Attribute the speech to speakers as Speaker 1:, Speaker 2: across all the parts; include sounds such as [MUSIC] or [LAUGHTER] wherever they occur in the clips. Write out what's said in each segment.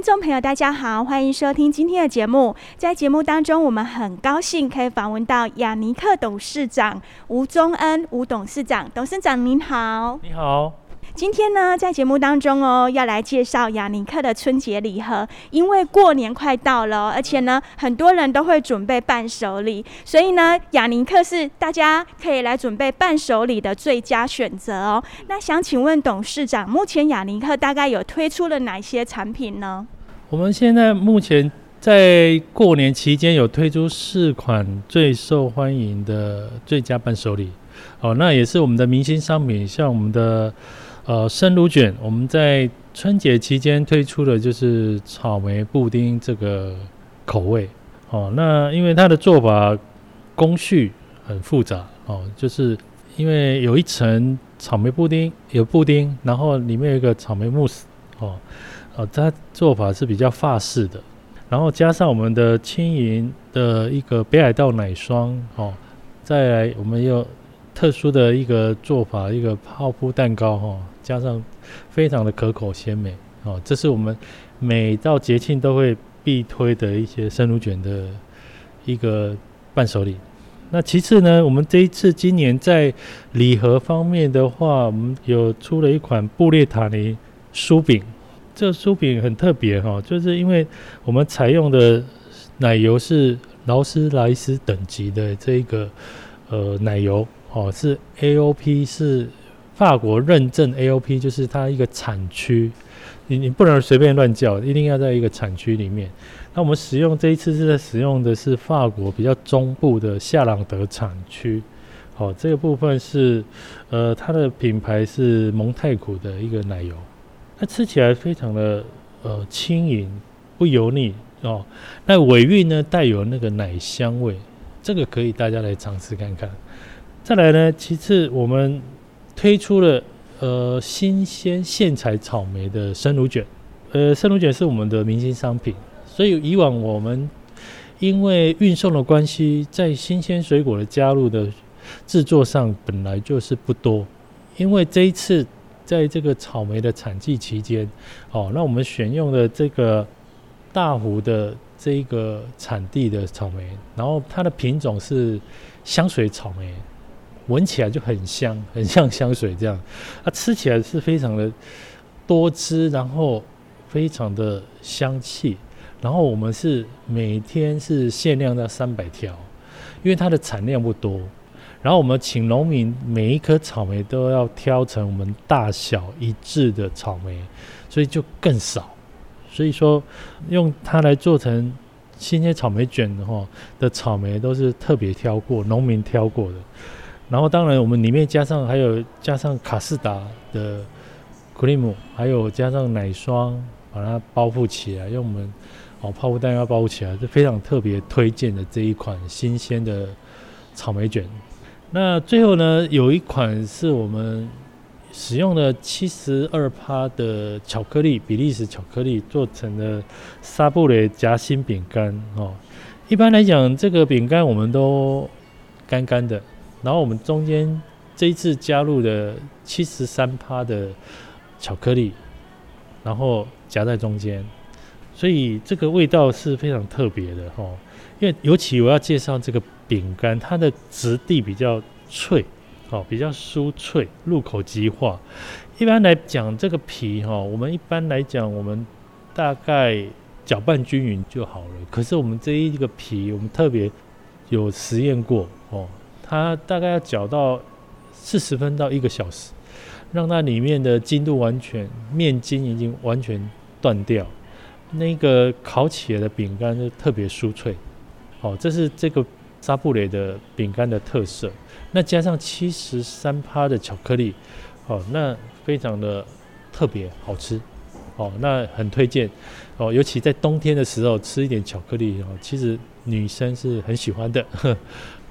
Speaker 1: 听众朋友，大家好，欢迎收听今天的节目。在节目当中，我们很高兴可以访问到雅尼克董事长吴宗恩吴董事长。董事长您好，
Speaker 2: 你好。
Speaker 1: 今天呢，在节目当中哦，要来介绍雅尼克的春节礼盒。因为过年快到了，而且呢，很多人都会准备伴手礼，所以呢，雅尼克是大家可以来准备伴手礼的最佳选择哦。那想请问董事长，目前雅尼克大概有推出了哪些产品呢？
Speaker 2: 我们现在目前在过年期间有推出四款最受欢迎的最佳伴手礼，哦，那也是我们的明星商品，像我们的。呃，生乳卷，我们在春节期间推出的就是草莓布丁这个口味哦。那因为它的做法工序很复杂哦，就是因为有一层草莓布丁，有布丁，然后里面有一个草莓慕斯哦，哦，它做法是比较法式的，然后加上我们的轻盈的一个北海道奶霜哦，再来我们又特殊的一个做法，一个泡芙蛋糕哈。哦加上非常的可口鲜美哦，这是我们每到节庆都会必推的一些生乳卷的一个伴手礼。那其次呢，我们这一次今年在礼盒方面的话，我们有出了一款布列塔尼酥饼。这个酥饼很特别哈，就是因为我们采用的奶油是劳斯莱斯等级的这一个呃奶油哦，是 AOP 是。法国认证 AOP 就是它一个产区，你你不能随便乱叫，一定要在一个产区里面。那我们使用这一次是在使用的是法国比较中部的夏朗德产区，好，这个部分是呃它的品牌是蒙太苦的一个奶油，它吃起来非常的呃轻盈不油腻哦，那尾韵呢带有那个奶香味，这个可以大家来尝试看看。再来呢，其次我们。推出了呃新鲜现采草莓的生乳卷，呃生乳卷是我们的明星商品，所以以往我们因为运送的关系，在新鲜水果的加入的制作上本来就是不多，因为这一次在这个草莓的产季期间，哦，那我们选用的这个大湖的这个产地的草莓，然后它的品种是香水草莓。闻起来就很香，[LAUGHS] 很像香水这样。它吃起来是非常的多汁，然后非常的香气。然后我们是每天是限量到三百条，因为它的产量不多。然后我们请农民每一颗草莓都要挑成我们大小一致的草莓，所以就更少。所以说用它来做成新鲜草莓卷的话，的草莓都是特别挑过，农民挑过的。然后当然，我们里面加上还有加上卡士达的 cream，还有加上奶霜，把它包覆起来，用我们哦泡芙蛋糕包覆起来，是非常特别推荐的这一款新鲜的草莓卷。那最后呢，有一款是我们使用了七十二趴的巧克力，比利时巧克力做成的沙布雷夹心饼干哦。一般来讲，这个饼干我们都干干的。然后我们中间这一次加入了七十三趴的巧克力，然后夹在中间，所以这个味道是非常特别的哈。因为尤其我要介绍这个饼干，它的质地比较脆，哦，比较酥脆，入口即化。一般来讲，这个皮哈，我们一般来讲，我们大概搅拌均匀就好了。可是我们这一个皮，我们特别有实验过哦。它大概要搅到四十分到一个小时，让它里面的筋度完全面筋已经完全断掉，那个烤起来的饼干就特别酥脆。哦，这是这个沙布雷的饼干的特色。那加上七十三趴的巧克力，哦，那非常的特别好吃。哦，那很推荐哦，尤其在冬天的时候吃一点巧克力哦，其实女生是很喜欢的。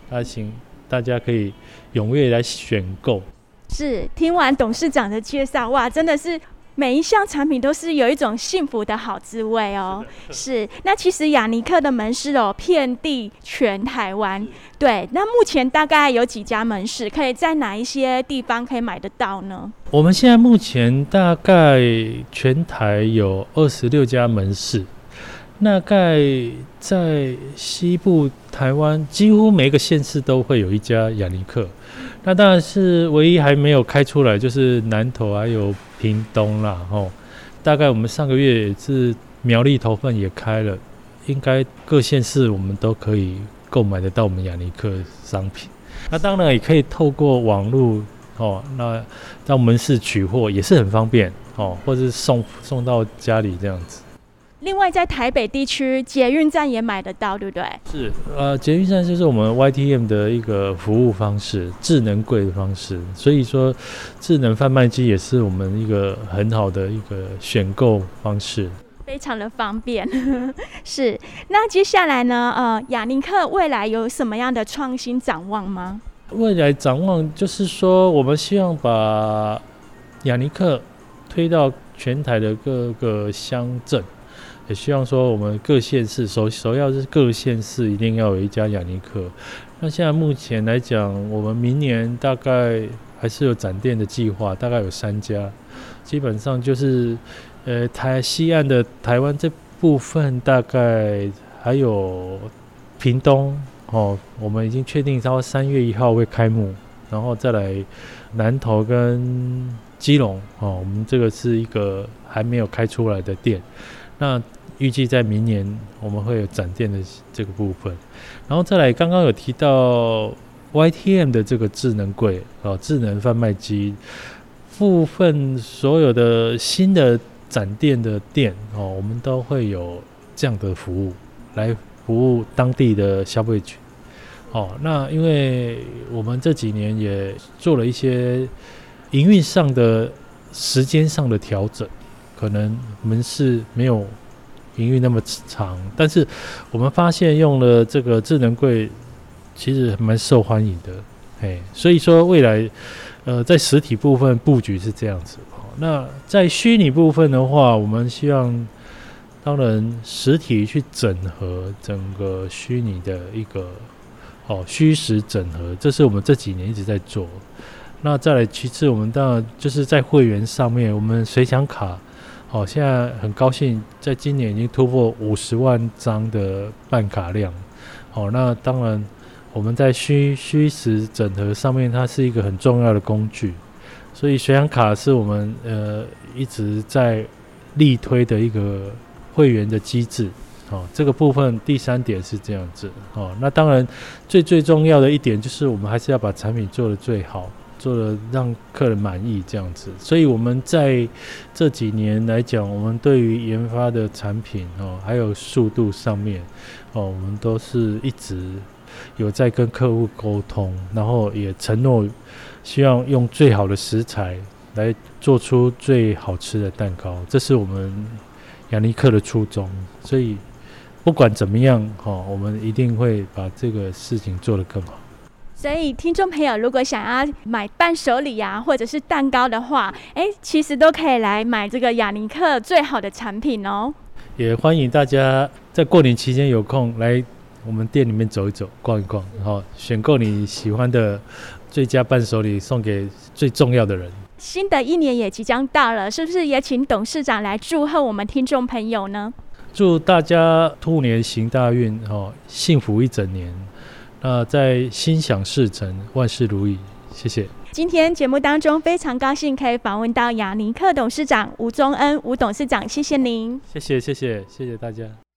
Speaker 2: 那 [LAUGHS] 请大家可以踊跃来选购。
Speaker 1: 是，听完董事长的介绍，哇，真的是。每一项产品都是有一种幸福的好滋味哦。是，那其实雅尼克的门市哦，遍地全台湾。对，那目前大概有几家门市？可以在哪一些地方可以买得到呢？
Speaker 2: 我们现在目前大概全台有二十六家门市，大概在西部台湾，几乎每个县市都会有一家雅尼克。那当然是唯一还没有开出来，就是南投还有屏东啦，吼。大概我们上个月也是苗栗头份也开了，应该各县市我们都可以购买得到我们雅尼克商品。那当然也可以透过网络，哦，那到门市取货也是很方便，哦，或者是送送到家里这样子。
Speaker 1: 另外，在台北地区捷运站也买得到，对不对？
Speaker 2: 是，呃，捷运站就是我们 YTM 的一个服务方式，智能柜的方式。所以说，智能贩卖机也是我们一个很好的一个选购方式，
Speaker 1: 非常的方便。[LAUGHS] 是，那接下来呢？呃，雅尼克未来有什么样的创新展望吗？
Speaker 2: 未来展望就是说，我们希望把雅尼克推到全台的各个乡镇。也希望说，我们各县市首首要是各县市一定要有一家雅尼克。那现在目前来讲，我们明年大概还是有展店的计划，大概有三家。基本上就是，呃，台西岸的台湾这部分，大概还有屏东哦，我们已经确定到三月一号会开幕，然后再来南投跟基隆哦，我们这个是一个还没有开出来的店，那。预计在明年我们会有展店的这个部分，然后再来刚刚有提到 YTM 的这个智能柜啊，智能贩卖机部分，所有的新的展店的店哦，我们都会有这样的服务来服务当地的消费群哦。那因为我们这几年也做了一些营运上的时间上的调整，可能门市没有。营运那么长，但是我们发现用了这个智能柜，其实蛮受欢迎的，哎，所以说未来，呃，在实体部分布局是这样子。那在虚拟部分的话，我们希望，当然实体去整合整个虚拟的一个，哦，虚实整合，这是我们这几年一直在做。那再来，其次我们当然就是在会员上面，我们随想卡。好，现在很高兴，在今年已经突破五十万张的办卡量。好，那当然我们在虚虚实整合上面，它是一个很重要的工具。所以，随想卡是我们呃一直在力推的一个会员的机制。好，这个部分第三点是这样子。好，那当然最最重要的一点就是，我们还是要把产品做得最好。做了让客人满意这样子，所以我们在这几年来讲，我们对于研发的产品哦，还有速度上面哦，我们都是一直有在跟客户沟通，然后也承诺希望用最好的食材来做出最好吃的蛋糕，这是我们雅尼克的初衷。所以不管怎么样哈，我们一定会把这个事情做得更好。
Speaker 1: 所以，听众朋友，如果想要买伴手礼啊，或者是蛋糕的话，哎，其实都可以来买这个雅尼克最好的产品哦。
Speaker 2: 也欢迎大家在过年期间有空来我们店里面走一走、逛一逛，然后选购你喜欢的最佳伴手礼，送给最重要的人。
Speaker 1: 新的一年也即将到了，是不是也请董事长来祝贺我们听众朋友呢？
Speaker 2: 祝大家兔年行大运，哦，幸福一整年。那在心想事成，万事如意，谢谢。
Speaker 1: 今天节目当中非常高兴可以访问到雅尼克董事长吴宗恩吴董事长，谢谢您。
Speaker 2: 谢谢谢谢谢谢大家。